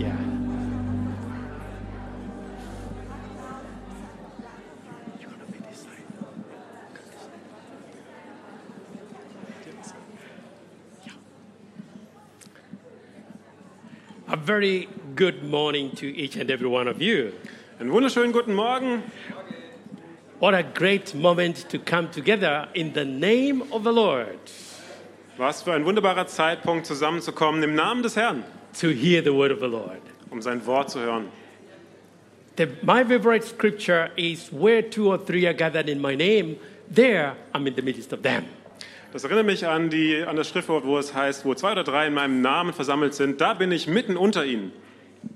Yeah. A very good morning to each and every one of you. Einen wunderschönen guten Morgen. What a great moment to come together in the name of the Lord Was für ein wunderbarer Zeitpunkt, zusammenzukommen im Namen des Herrn, to hear the word of the Lord. um sein Wort zu hören. The, my favorite scripture is where two or three are gathered in my name, there I'm in the midst of them. Das erinnert mich an, die, an das Schriftwort, wo es heißt, wo zwei oder drei in meinem Namen versammelt sind, da bin ich mitten unter ihnen.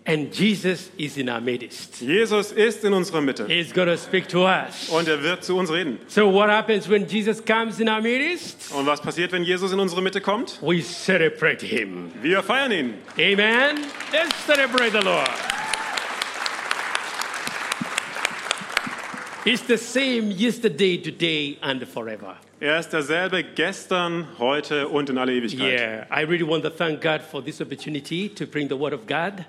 And Jesus is in our midst. Jesus ist in unserer Mitte He's going to speak to us. und er wird zu uns reden. So, what happens when Jesus comes in our midst? Und was passiert, wenn Jesus in unsere Mitte kommt? We celebrate him. Wir feiern ihn. Amen. Let's celebrate the Lord. He's the same yesterday, today, and forever. Er ist derselbe gestern, heute und in alle Ewigkeit. Yeah, I really want to thank God for this opportunity to bring the Word of God.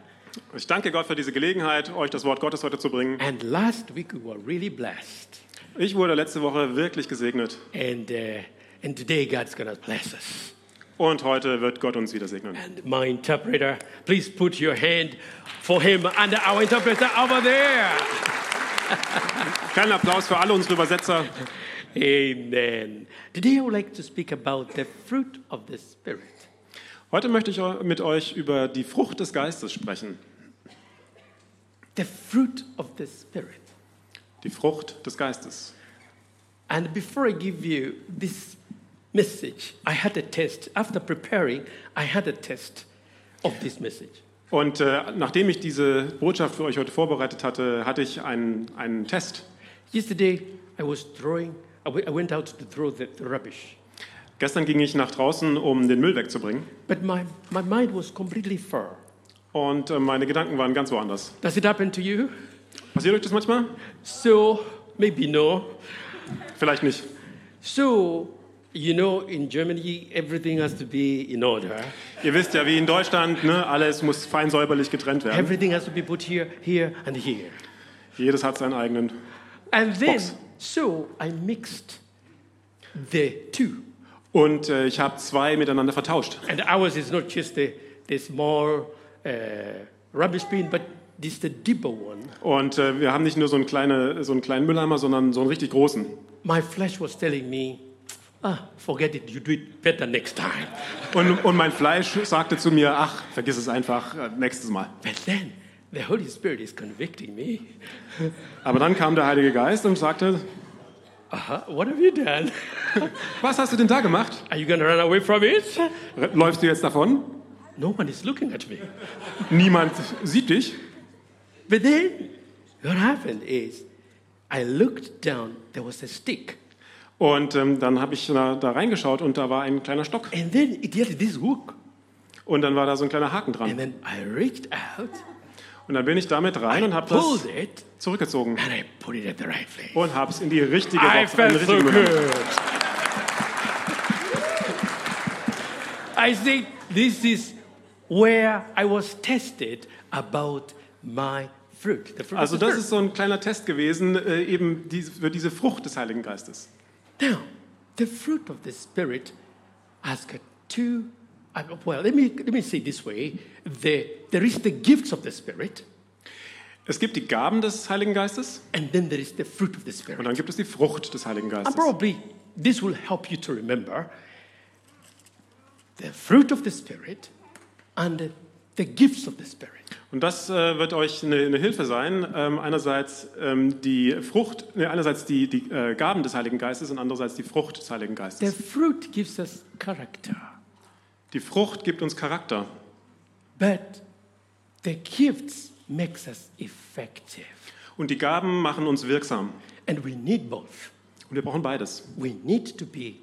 Ich danke Gott für diese Gelegenheit, euch das Wort Gottes heute zu bringen. And last week we were really blessed. Ich wurde letzte Woche wirklich gesegnet And, uh, and today God's to bless us. und heute wird Gott uns wieder segnen. And my interpreter, please put your hand for him and our interpreter over there. Keinen Applaus für alle unsere Übersetzer. Amen. Today I would like to speak about the fruit of the Spirit. Heute möchte ich mit euch über die Frucht des Geistes sprechen. The fruit of the Spirit. Die Frucht des Geistes. And before I give you this message, I had a test. After preparing, I had a test of this message. Und äh, nachdem ich diese Botschaft für euch heute vorbereitet hatte, hatte ich einen, einen Test. Yesterday, I was throwing, I went out to throw the rubbish. Gestern ging ich nach draußen, um den Müll wegzubringen. But my, my mind was completely far. Und äh, meine Gedanken waren ganz woanders. Does it happen to you? Passiert euch das manchmal? So, maybe no. Vielleicht nicht. So, you know, in Germany, everything has to be in order. Ihr wisst ja, wie in Deutschland, ne, alles muss fein säuberlich getrennt werden. Everything has to be put here, here, and here. Jedes hat seinen eigenen. And then, Box. so I mixed the two. Und äh, ich habe zwei miteinander vertauscht. And ours is not just the, the small uh, rubbish bin, but this the deeper one. Und äh, wir haben nicht nur so einen, kleine, so einen kleinen Mülleimer, sondern so einen richtig großen. My flesh was telling me, ah, forget it, you do it better next time. Und, und mein Fleisch sagte zu mir, ach, vergiss es einfach, äh, nächstes Mal. But then the Holy Spirit is convicting me. Aber dann kam der Heilige Geist und sagte, Uh-huh, what have you done? was hast du denn da gemacht? Are you to run away from it? Läufst du jetzt davon? No one is looking at me. Niemand sieht dich. But then what happened is I looked down, there was a stick. Und ähm, dann habe ich da, da reingeschaut und da war ein kleiner Stock. And then it had this hook. Und dann war da so ein kleiner Haken And dran. then I reached out, Und dann bin ich damit rein und habe das it, zurückgezogen. and I put it at the right place. Und habe es in die richtige I Box, den felt so good. I think this is where I was tested about my fruit. Fruit Also das ist so ein kleiner Test gewesen, äh, eben diese, für diese Frucht des Heiligen Geistes. Now, the fruit of the Spirit has got two. uh, Well, let me let me say this way: the, there is the gifts of the Spirit, Es gibt die Gaben des Heiligen Geistes and then there is the fruit of the und Spirit. dann gibt es die Frucht des Heiligen And Geistes. probably this will help you to remember the fruit of the Spirit and the gifts of the Spirit. Und das äh, wird euch eine, eine Hilfe sein. Ähm, einerseits ähm, die Frucht, ne, einerseits die, die äh, Gaben des Heiligen Geistes und andererseits die Frucht des Heiligen The Geistes. fruit gives us character, Die Frucht gibt uns Charakter, but the gifts makes us effective. und die Gaben machen uns wirksam. And we need both. Und wir brauchen beides. We need to be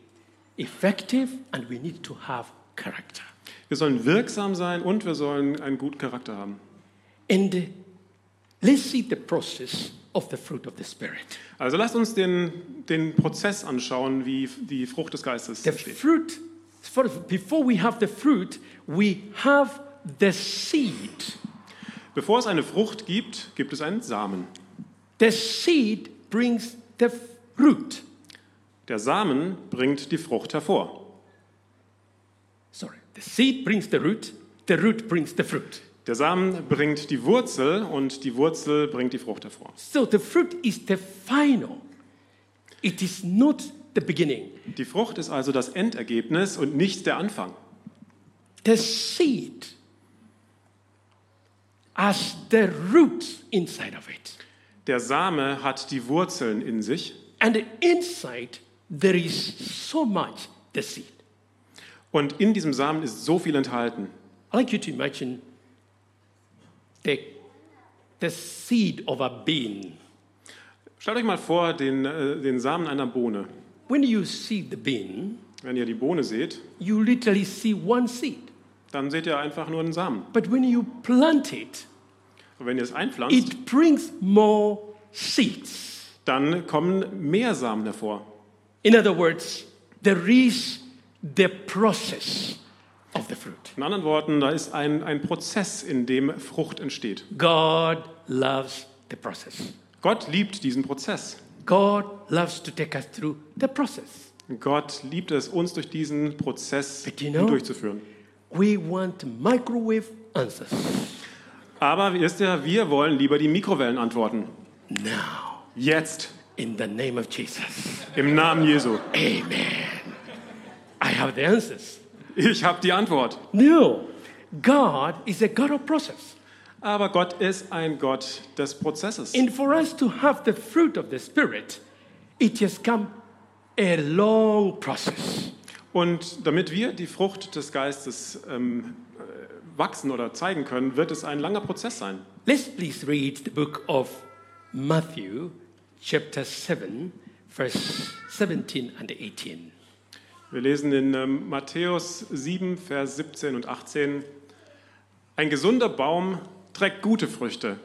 effective and we need to have character. Wir sollen wirksam sein und wir sollen einen guten Charakter haben. And uh, let's see the process of the fruit of the Spirit. Also lasst uns den, den Prozess anschauen, wie die Frucht des Geistes The entsteht. fruit, for- before we have the fruit, we have the seed. Bevor es eine Frucht gibt, gibt es einen Samen. The seed brings the root. Der Samen bringt die Frucht hervor. Sorry. The seed brings the root, the root brings the fruit. Der Samen bringt die Wurzel und die Wurzel bringt die Frucht hervor. So the fruit is the final. It is not the beginning. Die Frucht ist also das Endergebnis und nicht der Anfang. The seed has the roots inside of it. Der Same hat die Wurzeln in sich And inside there is so much the seed. Und in diesem Samen ist so viel enthalten. I like you to imagine the, the seed of a bean. Stellt euch mal vor den, äh, den Samen einer Bohne. When you see the bean, Wenn ihr die Bohne seht, you literally see one seed. dann seht ihr einfach nur einen Samen. But when you plant it, Und wenn ihr es einpflanzt, it brings more seeds. dann kommen mehr Samen hervor. In other words, there is the process of the fruit. In anderen Worten, da ist ein, ein Prozess, in dem Frucht entsteht. God loves the process. Gott liebt diesen Prozess. God loves to take us through the process. Gott liebt es, uns durch diesen Prozess But you know- durchzuführen. We want microwave answers. Aber wisst ihr, wir wollen lieber die Mikrowellenantworten. Now, Jetzt, in the name of Jesus. im Namen Jesu. Amen. I have the answers. Ich habe die Antwort. No, God is a God of process. Aber Gott ist ein Gott des Prozesses. And for us to have the fruit of the Spirit, it has come a long process. Und damit wir die Frucht des Geistes ähm, äh, wachsen oder zeigen können, wird es ein langer Prozess sein. Let's please read the book of Matthew, chapter 7, verse 17 and 18. Wir lesen in ähm, Matthäus 7, Vers 17 und 18. Ein gesunder Baum trägt gute Früchte,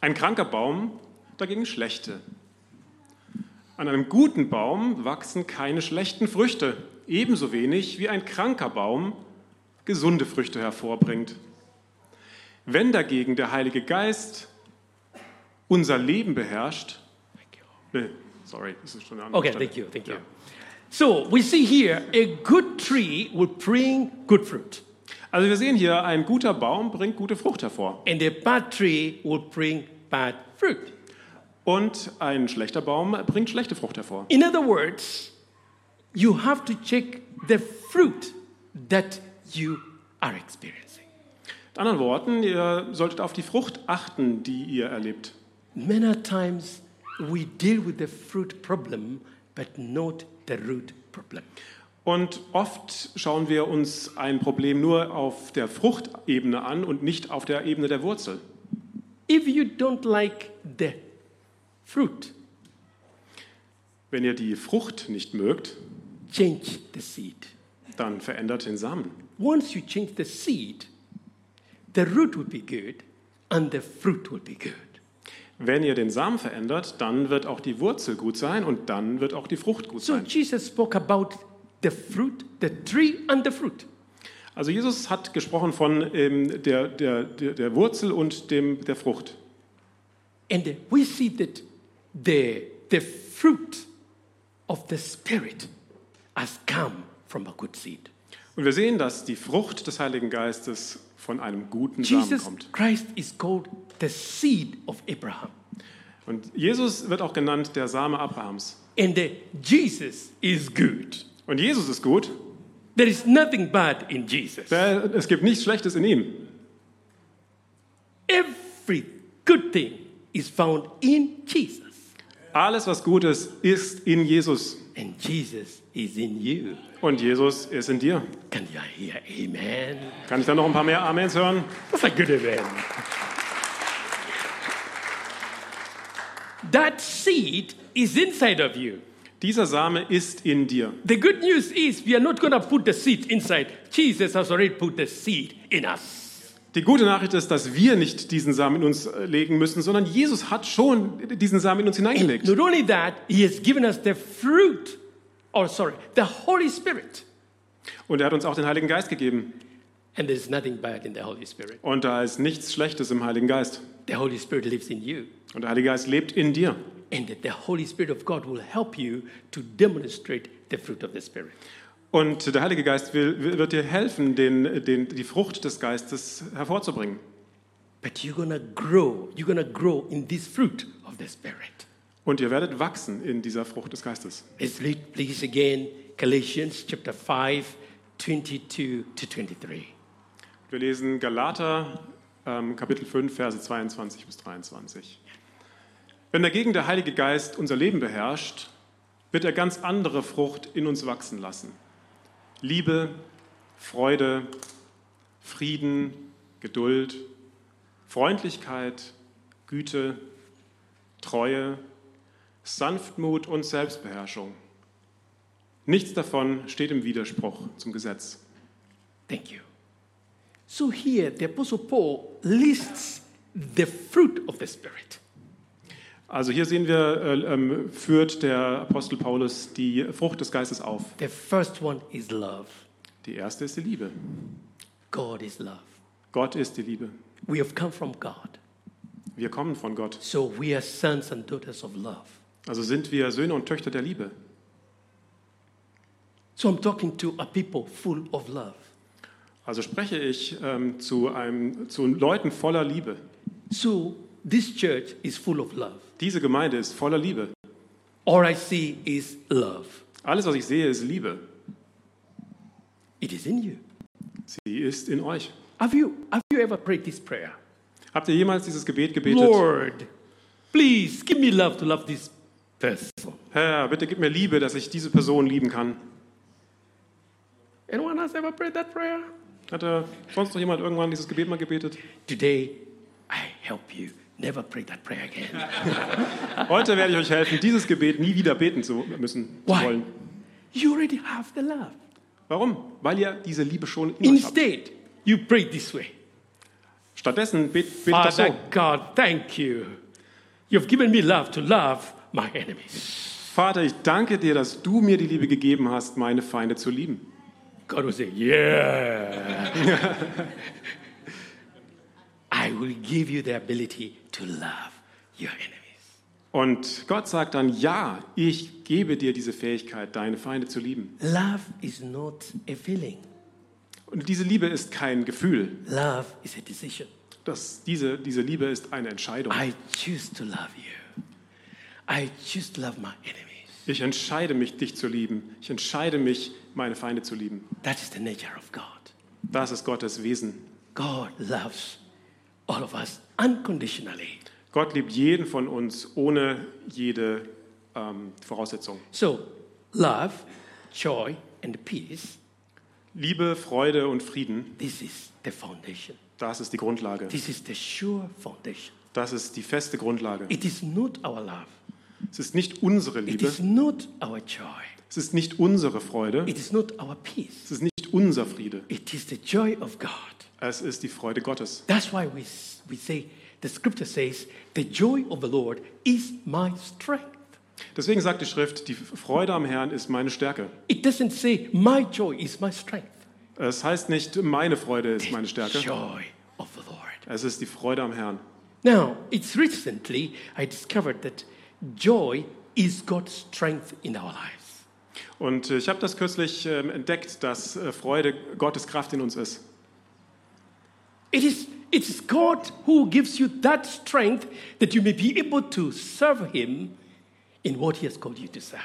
ein kranker Baum dagegen schlechte. An einem guten Baum wachsen keine schlechten Früchte, ebenso wenig wie ein kranker Baum gesunde Früchte hervorbringt. Wenn dagegen der Heilige Geist unser Leben beherrscht, sorry, das ist schon eine andere Okay, Stelle. thank you, thank you. Ja. So we see here a good tree will bring good fruit, Also wir sehen hier, ein guter Baum bringt gute Frucht hervor. and a bad tree will bring bad fruit. Und ein schlechter Baum bringt schlechte Frucht hervor. In other words, you have to check the fruit that you are experiencing. Mit anderen Worten, ihr solltet auf die Frucht achten, die ihr erlebt. Many times we deal with the fruit problem, but not the root problem. Und oft schauen wir uns ein Problem nur auf der Fruchtebene an und nicht auf der Ebene der Wurzel. If you don't like the fruit, Wenn ihr die Frucht nicht mögt, change the seed. dann verändert den Samen. Once you change the seed, the root will be good and the fruit will be good. Wenn ihr den Samen verändert, dann wird auch die Wurzel gut sein und dann wird auch die Frucht gut So sein. Jesus spoke about the fruit, the tree and the fruit. Also Jesus hat gesprochen von ähm, der, der, der, der Wurzel und dem, der Frucht. And we see that the, the fruit of the Spirit has come from a good seed. Und wir sehen, dass die Frucht des Heiligen Geistes von einem guten Samen Jesus kommt. Christ is called the seed of Abraham. Und Jesus wird auch genannt der Same Abrahams. And Jesus is good. Und Jesus ist gut. There is nothing bad in Jesus. Es gibt nichts Schlechtes in ihm. Every good thing is found in Jesus. Alles, was gut ist, ist in Jesus. And Jesus is in you. Und Jesus ist in dir. Can you hear amen? Kann ich da noch ein paar mehr Amens hören? That's a good amen. That seed is inside of you. Dieser Same ist in dir. The good news is we are not going to put the seed inside. Jesus has already put the seed in us. Die gute Nachricht ist, dass wir nicht diesen Samen in uns äh, legen müssen, sondern Jesus hat schon diesen Samen in uns hineingelegt. Not only that, he has given us the fruit, or sorry, the Holy Spirit. Und er hat uns auch den Heiligen Geist gegeben. And there's nothing bad in the Holy Spirit. Und da ist nichts Schlechtes im Heiligen Geist. The Holy Spirit lives in you. Und der Heilige Geist lebt in dir. And that the Holy Spirit of God will help you to demonstrate the fruit of the Spirit. Und der Heilige Geist will, wird dir helfen, den, den, die Frucht des Geistes hervorzubringen. But you're to grow. You're to grow in this fruit of the Spirit. Und ihr werdet wachsen in dieser Frucht des Geistes. Let's read, please, again Galatians chapter 5, 22 to 23. Wir lesen Galater ähm, Kapitel 5, Verse 22 bis 23. Wenn dagegen der Heilige Geist unser Leben beherrscht, wird er ganz andere Frucht in uns wachsen lassen. Liebe, Freude, Frieden, Geduld, Freundlichkeit, Güte, Treue, Sanftmut und Selbstbeherrschung. Nichts davon steht im Widerspruch zum Gesetz. Thank you. So here, the Apostle Paul lists the fruit of the Spirit. Also hier sehen wir, äh, ähm, führt der Apostel Paulus die Frucht des Geistes auf. The first one is love. Die erste ist die Liebe. God is love. Gott ist die Liebe. We have come from God. Wir kommen von Gott. So we are sons and daughters of love. Also sind wir Söhne und Töchter der Liebe. So I'm talking to a people full of love. Also spreche ich ähm, zu, einem, zu Leuten voller Liebe. So this church is full of love. Diese Gemeinde ist voller Liebe. All I see is love. Alles, was ich sehe, ist Liebe. It is in you. Sie ist in euch. Have you, have you ever prayed this prayer? Habt ihr jemals dieses Gebet gebetet? Lord, please give me love to love this person. Herr, bitte gib mir Liebe, dass ich diese Person lieben kann. Anyone else ever prayed that prayer? Hat er sonst noch jemand irgendwann dieses Gebet mal gebetet? Today, I help you. Never pray that prayer again. Heute werde ich euch helfen, dieses Gebet nie wieder beten zu müssen, zu Why? wollen. You already have the love. Warum? Weil ihr diese Liebe schon in euch habt. Instead, you pray this way. Stattdessen bet, betet das so. Father God, thank you. You've given me love to love my enemies. Vater, ich danke dir, dass du mir die Liebe gegeben hast, meine Feinde zu lieben. God will say, Yeah. Will give you the ability to love your enemies. Und Gott sagt dann, ja, ich gebe dir diese Fähigkeit, deine Feinde zu lieben. Love is not a feeling, Und diese Liebe ist kein Gefühl. love is a decision. Das, diese, diese Liebe ist eine Entscheidung. I choose to love you. I choose to love my enemies. Ich entscheide mich, dich zu lieben. Ich entscheide mich, meine Feinde zu lieben. That is the nature of God. Das ist Gottes Wesen. God loves all of us unconditionally. Gott liebt jeden von uns ohne jede ähm, Voraussetzung. So, love, joy, and peace, Liebe, Freude und Frieden, this is the foundation. das ist die Grundlage. This is the sure foundation. Das ist die feste Grundlage. It is not our love. Es ist nicht unsere It Liebe, is not our joy. es ist nicht unsere Freude, It is not our peace. es ist nicht unser Friede, It is the joy of God. Es ist die Freude Gottes. That's why we, we say, the scripture says, the joy of the Lord is my strength. Deswegen sagt die Schrift, die Freude am Herrn ist meine Stärke. It doesn't say, my joy is my strength. Es heißt nicht, meine Freude ist meine Stärke, Joy of the Lord. es ist die Freude am Herrn. Now, it's recently I discovered that joy is God's strength in our lives. Und äh, ich habe das kürzlich ähm, entdeckt, dass äh, Freude Gottes Kraft in uns ist. It is it is God who gives you that strength that you may be able to serve Him in what He has called you to serve.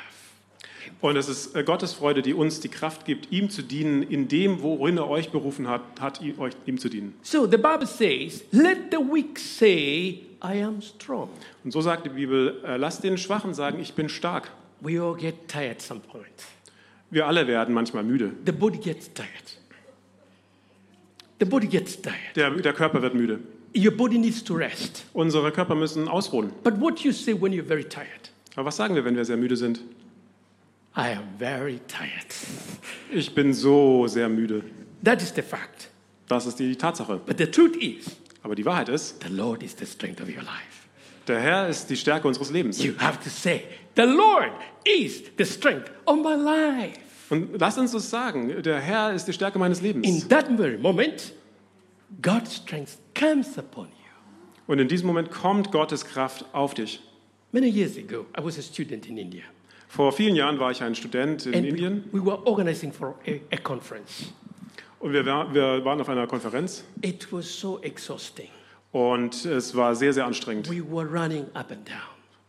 Und es ist äh, Gottes Freude, die uns die Kraft gibt, ihm zu dienen, in dem, worin er euch berufen hat, hat ihm, euch, ihm zu dienen. So the Bible says, Let the weak say, I am strong. Und so sagt die Bibel, äh, lasst den Schwachen sagen, ich bin stark. We all get tired at some point. Wir alle werden manchmal müde. The body gets tired. The body gets tired. Der, der Körper wird müde. Your body needs to rest. Unsere Körper müssen ausruhen. But what you say when you're very tired? Aber was sagen wir, wenn wir sehr müde sind? I am very tired. Ich bin so sehr müde. That is the fact. Das ist die Tatsache. But the truth is, Aber die Wahrheit ist, the Lord is the strength of your life. der Herr ist die Stärke unseres Lebens. You have to say, The Lord is the strength of my life. Und lass uns das sagen, der Herr ist die Stärke meines Lebens. In that very moment, God's strength comes upon you. Und in diesem Moment kommt Gottes Kraft auf dich. Many years ago, I was a student in India. Vor vielen Jahren war ich ein Student in And Indien we were organizing for a, a conference. und wir, war- wir waren auf einer Konferenz It was so exhausting. und es war sehr, sehr anstrengend. We were running up and down.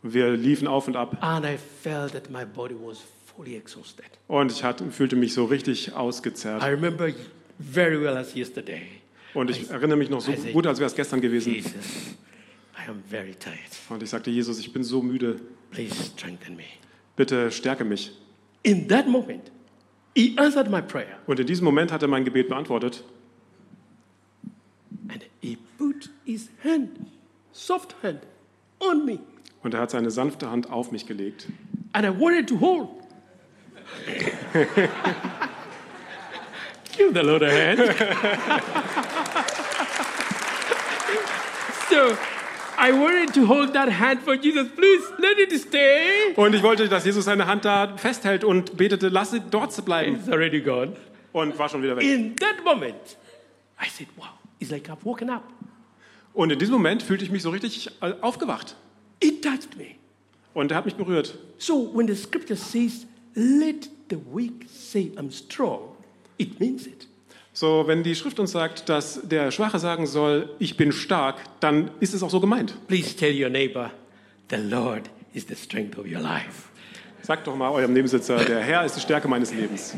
Wir liefen auf und ab And I felt that my body was fully exhausted. und ich hatte, fühlte mich so richtig I ausgezerrt. remember very well as yesterday. Und ich erinnere mich noch so Also- gut, als wäre es gestern gewesen. Jesus, I am very tired. Und ich sagte, Jesus, ich bin so müde. Please strengthen me. Bitte stärke mich. In that moment, he answered my prayer Und in diesem Moment hat er mein Gebet beantwortet. and he put his hand, soft hand, on me. Und er hat seine sanfte Hand auf mich gelegt. And I wanted to hold. Give the Lord a hand. so I wanted to hold that hand for Jesus. Please let it stay. Und ich wollte, dass Jesus seine Hand da festhält und betete, lass sie dort bleiben. It's already gone. Und war schon wieder weg. In that moment, I said, wow, it's like I've woken up. Und in diesem Moment fühlte ich mich so richtig äh, aufgewacht. It touched me. Und er hat mich berührt. So when the scripture says, let the weak say I'm strong, it means it. So, wenn die Schrift uns sagt, dass der Schwache sagen soll, ich bin stark, dann ist es auch so gemeint. Please tell your neighbor, the Lord is the strength of your life. Sagt doch mal eurem Nebensitzer, der Herr ist die Stärke meines Lebens.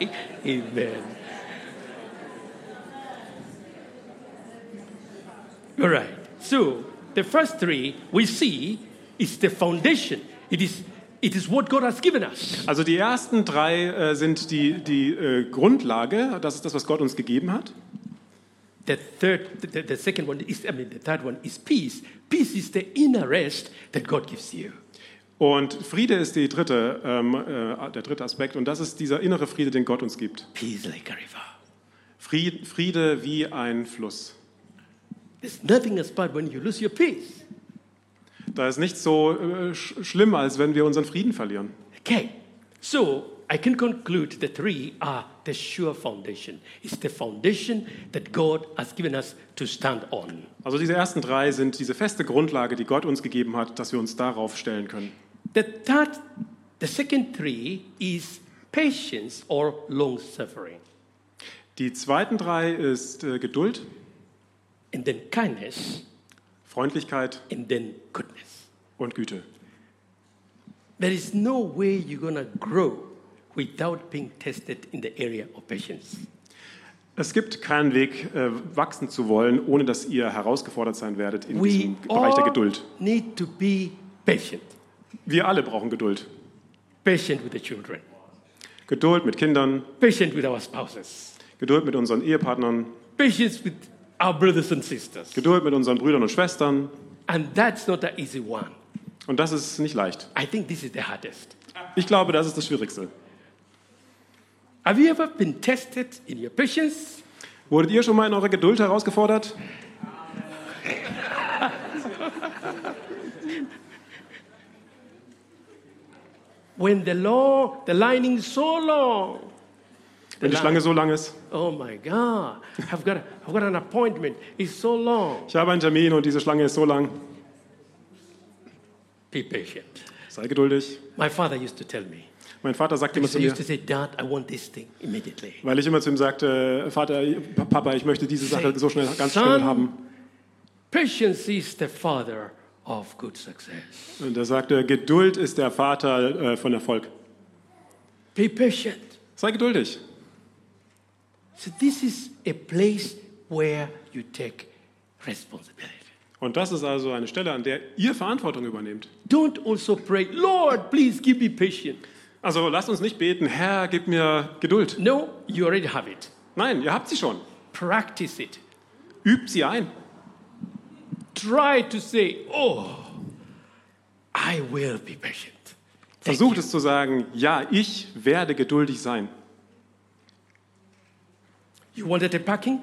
Amen. All right. So the first three we see is the foundation. It is, it is what God has given us. Also die ersten drei äh, sind die, die äh, Grundlage, das ist das, was Gott uns gegeben hat. The third, the, the second one is, I mean, the third one is peace. Peace is the inner rest that God gives you. Und Friede ist die dritte, ähm, äh, der dritte Aspekt und das ist dieser innere Friede, den Gott uns gibt. Peace like a river. Fried, Friede wie ein Fluss. There's nothing as bad when you lose your peace. Da ist nichts so äh, sch schlimm, als wenn wir unseren Frieden verlieren. Okay, so I can conclude the three are the sure foundation. It's the foundation that God has given us to stand on. Also diese ersten drei sind diese feste Grundlage, die Gott uns gegeben hat, dass wir uns darauf stellen können. The third, the second three is patience or long suffering, Die zweiten drei ist äh, Geduld, and then kindness, Freundlichkeit and then goodness. Und Güte. There is no way you're to grow without being tested in the area of patience. Es gibt keinen Weg, äh, wachsen zu wollen, ohne dass ihr herausgefordert sein werdet in We diesem Bereich der all Geduld. need to be patient. Wir alle brauchen Geduld. Patient with the children, Geduld mit Kindern, patient with our spouses, Geduld mit unseren Ehepartnern, patience with our brothers and sisters. Geduld mit unseren Brüdern und Schwestern. And that's not an easy one. Und das ist nicht leicht. I think this is the hardest. Ich glaube, das ist das Schwierigste. Have you ever been tested in your patience? Wurdet ihr schon mal in eurer Geduld herausgefordert? When the law, the line is so long. Wenn die Schlange so lang ist? Oh my God, I've got, I've got an appointment. It's so long. Ich habe einen Termin und diese Schlange ist so lang. Be patient. Sei geduldig. My father used to tell me. Mein Vater sagte immer zu mir, used to say, Dad, I want this thing immediately. weil ich immer zu ihm sagte, Vater, Papa, ich möchte diese Sache so schnell, ganz Son, schnell haben. Patience is the father of good success. Und er sagte, Geduld ist der Vater äh, von Erfolg. Be patient. Sei geduldig. So this is a place where you take responsibility. Und das ist also eine Stelle, an der ihr Verantwortung übernehmt. Don't also pray, Lord, please give me patience. Also lasst uns nicht beten, Herr, gib mir Geduld. No, you already have it. Nein, ihr habt sie schon. Practice it. Übt sie ein. Try to say, Oh, I will be patient. Thank Versucht you. es zu sagen, ja, ich werde geduldig sein. You wanted a parking?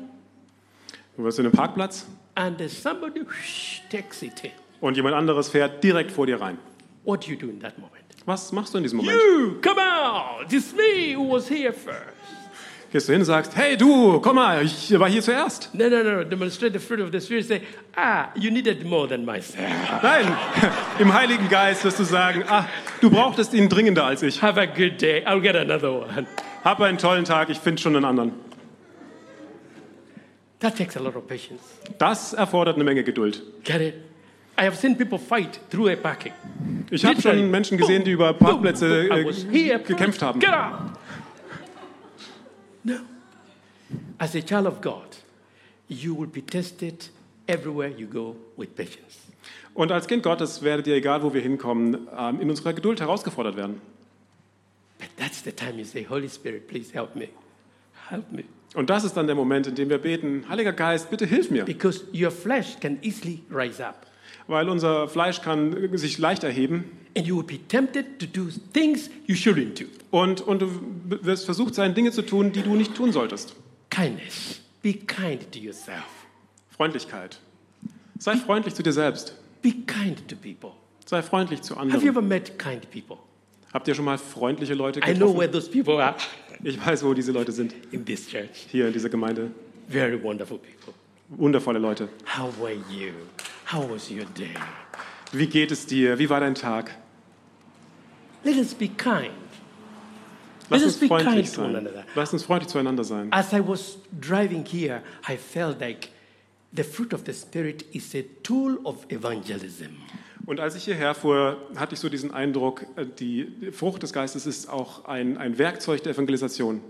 Du wirst in einem Parkplatz And somebody whoosh, takes it und jemand anderes fährt direkt vor dir rein. What do you do in that moment? Was machst du in diesem Moment? You, come out. It's me who was here first. Gehst du hin und sagst, hey du, komm mal, ich war hier zuerst. No, no, no. Demonstrate the fruit of the Spirit. Say, ah, you needed more than myself. Nein, im Heiligen Geist wirst du sagen, ah, du brauchtest ihn dringender als ich. Have a good day. I'll get another one. Hab einen tollen Tag, ich finde schon einen anderen. That takes a lot of patience. Das erfordert eine Menge Geduld. Get it? I have seen people fight through a parking. Ich habe schon Menschen gesehen, die über Parkplätze I äh, gekämpft haben. Get out. No. As a child of God, you will be tested everywhere you go with patience. Und als Kind Gottes werdet ihr, egal wo wir hinkommen, ähm, in unserer Geduld herausgefordert werden. But that's the time you say, Holy Spirit, please help me. Help me. Und das ist dann der Moment, in dem wir beten, Heiliger Geist, bitte hilf mir. Because your flesh can easily rise up. Weil unser Fleisch kann sich leicht erheben And you will be tempted to do things you shouldn't do. und, und du wirst versucht sein, Dinge zu tun, die du nicht tun solltest. Kindness. Be kind to yourself. Freundlichkeit. Sei freundlich zu dir selbst. Be kind to people. Sei freundlich zu Have you anderen. ever met kind people? Habt ihr schon mal freundliche Leute I know getroffen? where those people are Ich weiß, wo diese Leute sind. in this church. Hier in dieser Gemeinde. Very wonderful people. Wundervolle Leute. How were you? How was your day? Wie geht es dir? Wie war dein Tag? Let us be kind. Lass Let uns freundlich sein. Lass uns freundlich zueinander sein. As I was driving here, I felt like the fruit of the Spirit is a tool of evangelism. Und als ich hierher fuhr, hatte ich so diesen Eindruck, äh, die Frucht des Geistes ist auch ein, ein Werkzeug der Evangelisation.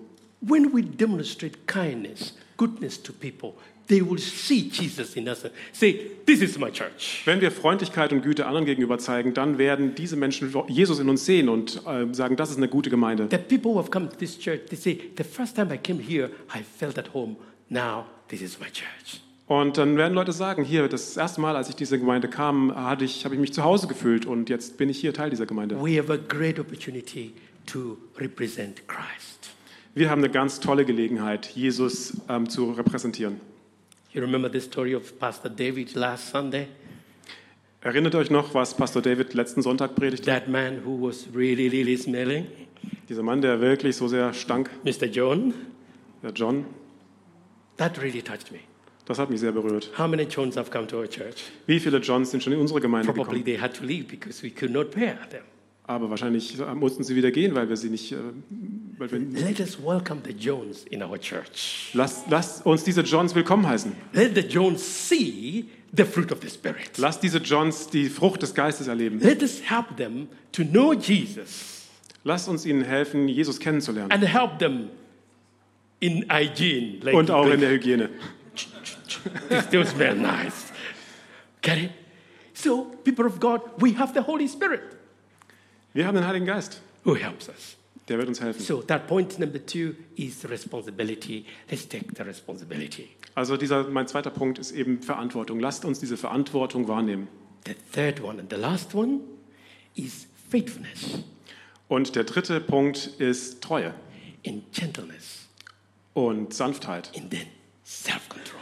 When we demonstrate kindness, goodness to people, they will see Jesus in us say, This is my church. Wenn wir Freundlichkeit und Güte anderen gegenüber zeigen, dann werden diese Menschen Jesus in uns sehen und äh, sagen, das ist eine gute Gemeinde. The people who have come to this church, they say, The first time I came here, I felt at home. Now, this is my church. Und dann werden Leute sagen, hier, das erste Mal, als ich diese Gemeinde kam, hatte ich, habe ich mich zu Hause gefühlt und jetzt bin ich hier Teil dieser Gemeinde. We have a great opportunity to represent Christ. Wir haben eine ganz tolle Gelegenheit, Jesus ähm, zu repräsentieren. You remember the story of Pastor David last Sunday? Erinnert euch noch, was Pastor David letzten Sonntag predigte? That man who was really, really smelling, Dieser Mann, der wirklich so sehr stank, Mr. John, der John, that really touched me. Das hat mich sehr berührt. How many Johns have come to our church? Wie viele Johns sind schon in unsere Gemeinde Probably gekommen? they had to leave because we could not bear them. Aber wahrscheinlich mussten sie wieder gehen, weil wir sie nicht. äh, Weil wir, Let us welcome the Jones in our church. lasst, lasst uns diese Johns willkommen heißen. Let the Jones see the fruit of the Spirit. Lasst diese Johns die Frucht des Geistes erleben. Let us help them to know Jesus Lasst uns ihnen helfen, Jesus kennenzulernen. and help them in hygiene. Like Und auch in der Hygiene. It still smell nice. Get it? So, people of God, we have the Holy Spirit Wir haben den Heiligen Geist. who helps us. Der wird uns helfen. So, that point number two is responsibility. Let's take the responsibility. Also dieser, mein zweiter Punkt ist eben Verantwortung. Lasst uns diese Verantwortung wahrnehmen. The third one and the last one is faithfulness Und der dritte Punkt ist Treue in gentleness und Sanftheit and then self control.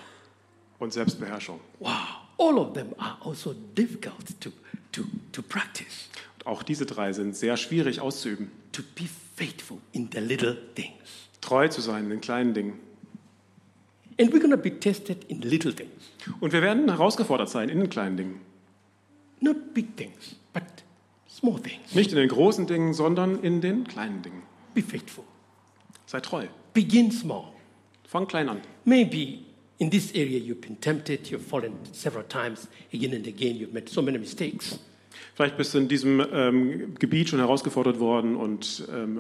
und Selbstbeherrschung. Wow. All of them are also difficult to, to, to practice, Und auch diese drei sind sehr schwierig auszuüben. to be faithful in the little things. Treu zu sein in den kleinen Dingen. And we're going to be tested in little things, Und wir werden herausgefordert sein in den kleinen Dingen. not big things, but small things. Nicht in den großen Dingen, sondern in den kleinen Dingen. Be faithful. Sei treu. Begin small. Fang klein an. Maybe in this area you've been tempted, you've fallen several times, again and again, you've made so many mistakes. Vielleicht bist du in diesem ähm, Gebiet schon herausgefordert worden und ähm,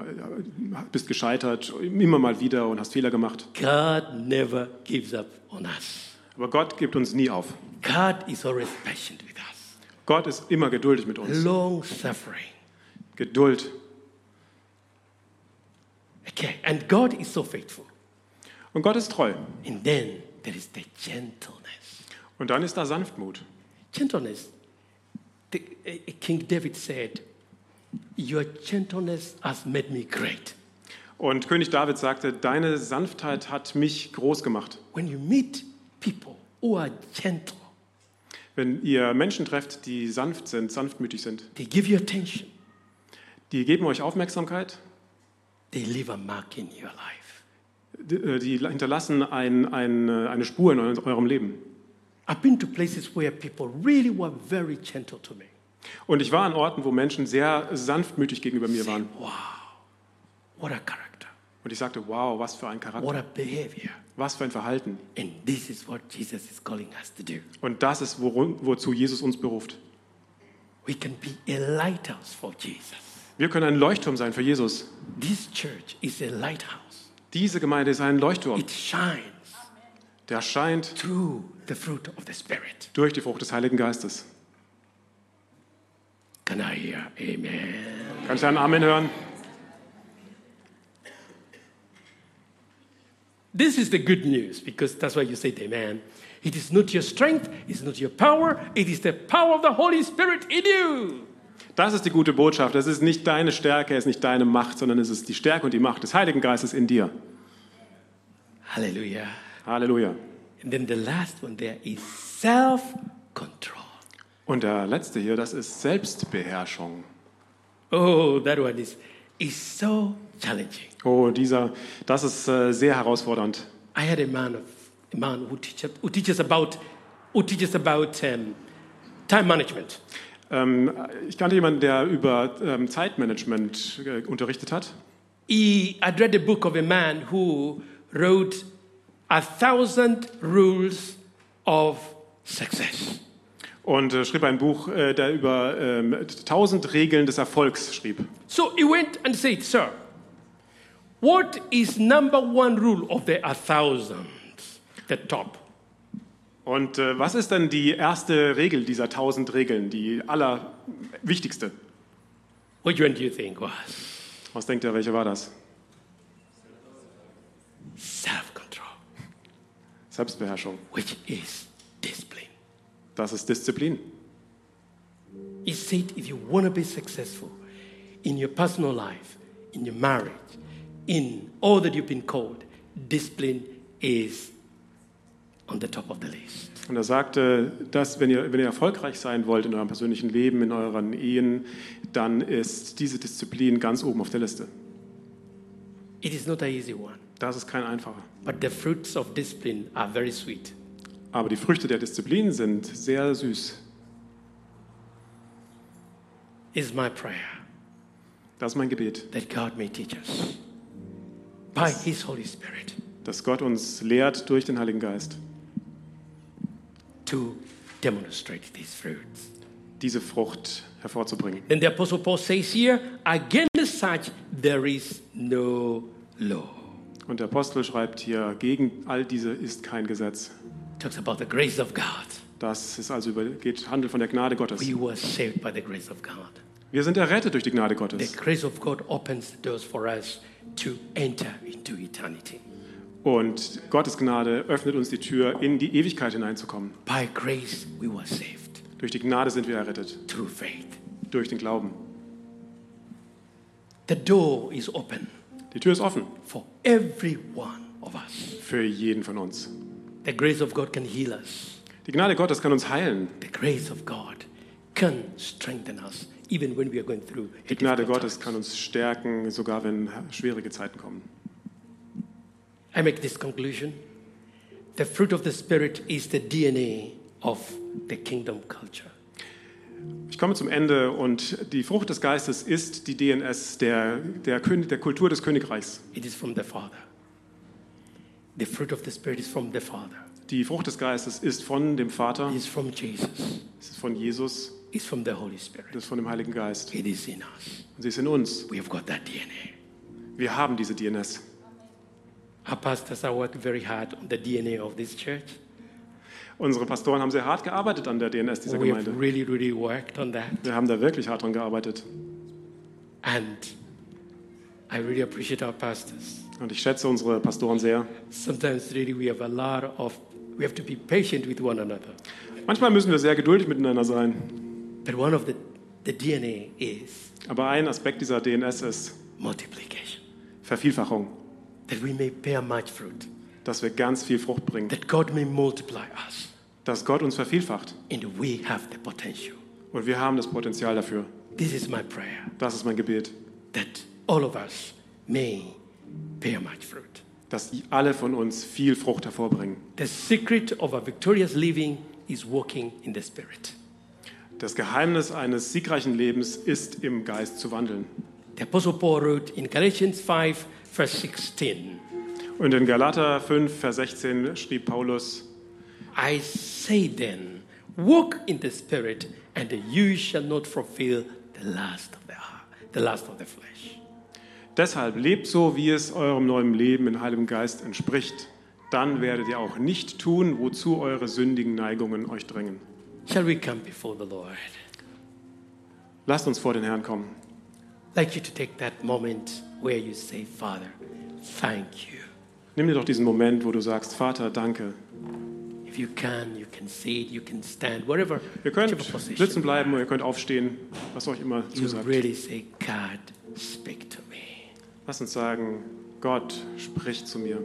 bist gescheitert, immer mal wieder und hast Fehler gemacht. God never gives up on us. Aber Gott gibt uns nie auf. God is always patient with us, Gott ist immer geduldig mit uns. long suffering. Geduld. Okay, and God is so faithful. Und Gott ist treu. And then there is the gentleness. Und dann ist da Sanftmut. Gentleness. The, uh, King David said, Your gentleness has made me great. Und König David sagte, deine Sanftheit hat mich groß gemacht. When you meet people who are gentle, Wenn ihr Menschen trefft, die sanft sind, sanftmütig sind, they give you attention, Die geben euch Aufmerksamkeit, they leave a mark in your life. Die, äh, die hinterlassen ein, ein, äh, eine Spur in eu- eurem Leben. I've been to places where people really were very gentle to me. Und ich war an Orten, wo Menschen sehr sanftmütig gegenüber mir waren. Wow, what a character, Und ich sagte, wow, was für ein Charakter, what a behavior. was für ein Verhalten. And this is what Jesus is calling us to do. Und das ist, woru- wozu Jesus uns beruft. We can be a lighthouse for Jesus. Wir können ein Leuchtturm sein für Jesus. This church is a lighthouse. Diese Gemeinde ist ein Leuchtturm, It shines der scheint through the fruit of the Spirit. durch die Frucht des Heiligen Geistes. Can I hear amen? Kann ich einen Amen hören? This is the good news because that's why you said amen. It is not your strength, it's not your power, it is the power of the Holy Spirit in you. Das ist die gute Botschaft. Das ist nicht deine Stärke, es ist nicht deine Macht, sondern es ist die Stärke und die Macht des Heiligen Geistes in dir. Hallelujah. Halleluja. And then the last one there is self control. Und der letzte hier, das ist Selbstbeherrschung. Oh, that one is, is so challenging. Oh, dieser, das ist äh, sehr herausfordernd. I had a man, of, a man who, teach, who teaches about, who teaches about um, time management. Ähm, ich kannte jemanden, der über ähm, Zeitmanagement äh, unterrichtet hat. He had read a book of a man who wrote a thousand rules of success. Und äh, schrieb ein Buch, äh, der über ähm, 1000 Regeln des Erfolgs schrieb. So he went and said, Sir, what is number one rule of the a thousand? The top. Und äh, was ist denn die erste Regel dieser 1000 Regeln, die allerwichtigste? Which one do you think was? Was denkt ihr, welche war das? Self control, Selbstbeherrschung. which is discipline. Das ist Disziplin. He said, if you want to be successful in your personal life, in your marriage, in all that you've been called, discipline is on the top of the list. Und er sagte, dass wenn ihr, wenn ihr erfolgreich sein wollt in eurem persönlichen Leben, in euren Ehen, dann ist diese Disziplin ganz oben auf der Liste. It is not an easy one, Das ist kein einfacher. but the fruits of discipline are very sweet. Aber die Früchte der Disziplin sind sehr süß. Is my prayer Das ist mein Gebet, that God may teach us by His Holy Spirit dass Gott uns lehrt durch den Heiligen Geist, to demonstrate these fruits. diese Frucht hervorzubringen. Then the Apostle Paul says here, against such there is no law. Und der Apostel schreibt hier, gegen all diese ist kein Gesetz. Talks about the grace of God. Das ist also über, geht Handel von der Gnade Gottes. We were saved by the grace of God. Wir sind errettet durch die Gnade The Gottes. grace of God opens the doors for us to enter into eternity. Und Gottes Gnade öffnet uns die Tür, in die Ewigkeit hineinzukommen. By grace we were saved Durch die Gnade sind wir errettet, through faith. durch den Glauben. The door is open Die Tür ist offen for every one of us. für jeden von uns. The grace of God can heal us. Die Gnade Gottes kann uns heilen. The grace of God can strengthen us even when we are going through Die Gnade Gottes kann uns stärken, sogar wenn schwierige Zeiten kommen. I make this conclusion. The fruit of the Spirit is the DNA of the kingdom culture. Ich komme zum Ende und die Frucht des Geistes ist die DNS der, der, König, der Kultur des Königreichs. It is from the Father. The fruit of the Spirit is from the Father. Die Frucht des Geistes ist von dem Vater, It is from Jesus. es ist von Jesus, It's from the Holy Spirit. es ist von dem Heiligen Geist. It is in us. Und sie ist in uns. We have got that DNA. Wir haben diese DNS. Our pastors are working very hard on the DNA of this church. Unsere Pastoren haben sehr hart gearbeitet an der DNS dieser We have Gemeinde. really, really worked on that. Wir haben da wirklich hart dran gearbeitet. And I really appreciate our pastors. Und ich schätze unsere Pastoren sehr. Sometimes, really, we have a lot of, we have to be patient with one another. Manchmal müssen wir sehr geduldig miteinander sein. But one of the, the DNA is Aber ein Aspekt dieser DNS ist multiplication, Vervielfachung. That we may bear much fruit, Dass wir ganz viel Frucht bringen. that God may multiply us, Dass Gott uns vervielfacht. and we have the potential Und wir haben das Potenzial dafür. This is my prayer Das ist mein Gebet, that all of us may bear much fruit. dass alle von uns viel Frucht hervorbringen. The secret of a victorious living is walking in the Spirit. Das Geheimnis eines siegreichen Lebens ist, im Geist zu wandeln. The Apostle Paul wrote in Galatians 5, verse 16 Und in Galater 5, Vers 16 schrieb Paulus, I say then, walk in the Spirit, and you shall not fulfill the lust of the heart, the lust of the flesh. Deshalb lebt so, wie es eurem neuen Leben in Heiligem Geist entspricht. Dann werdet ihr auch nicht tun, wozu eure sündigen Neigungen euch drängen. Shall we come before the Lord? Lasst uns vor den Herrn kommen. I'd like you to take that moment where you say, Father, thank you. Nimm dir doch diesen Moment, wo du sagst, Vater, danke. If you can, you can sit, you can stand, wherever, Ihr könnt whichever position. sitzen bleiben oder ihr könnt aufstehen, was euch immer You zusagt. really say, God, speak to me. Lasst uns sagen, Gott spricht zu mir.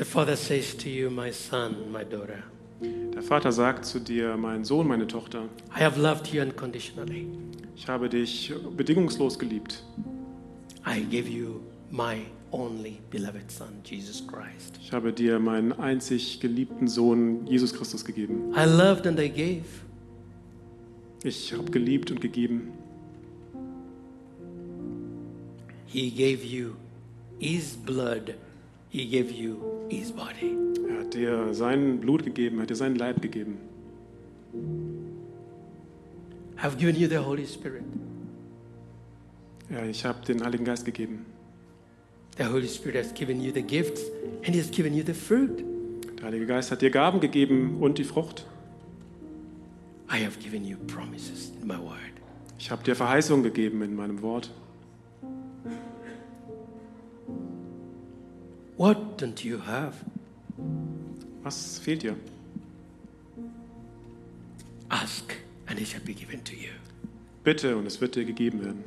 The Father says to you, my son, my daughter, Der Vater sagt zu dir, mein Sohn, meine Tochter, I have loved you unconditionally. ich habe dich bedingungslos geliebt. I gave you my only beloved Son, Jesus Christ. Ich habe dir meinen einzig geliebten Sohn, Jesus Christus, gegeben. I loved and I gave. Ich habe geliebt und gegeben. He gave you His blood, He gave you His body. Er hat dir sein Blut gegeben, er hat dir seinen Leib gegeben. I've given you the Holy Spirit. Ja, ich habe den Heiligen Geist gegeben. The Holy Spirit has given you the gifts and He has given you the fruit. Der Heilige Geist hat dir Gaben gegeben und die Frucht. I have given you promises in my word. Ich habe dir Verheißungen gegeben in meinem Wort. What don't you have? Was fehlt dir? Ask and it shall be given to you. Bitte und es wird dir gegeben werden.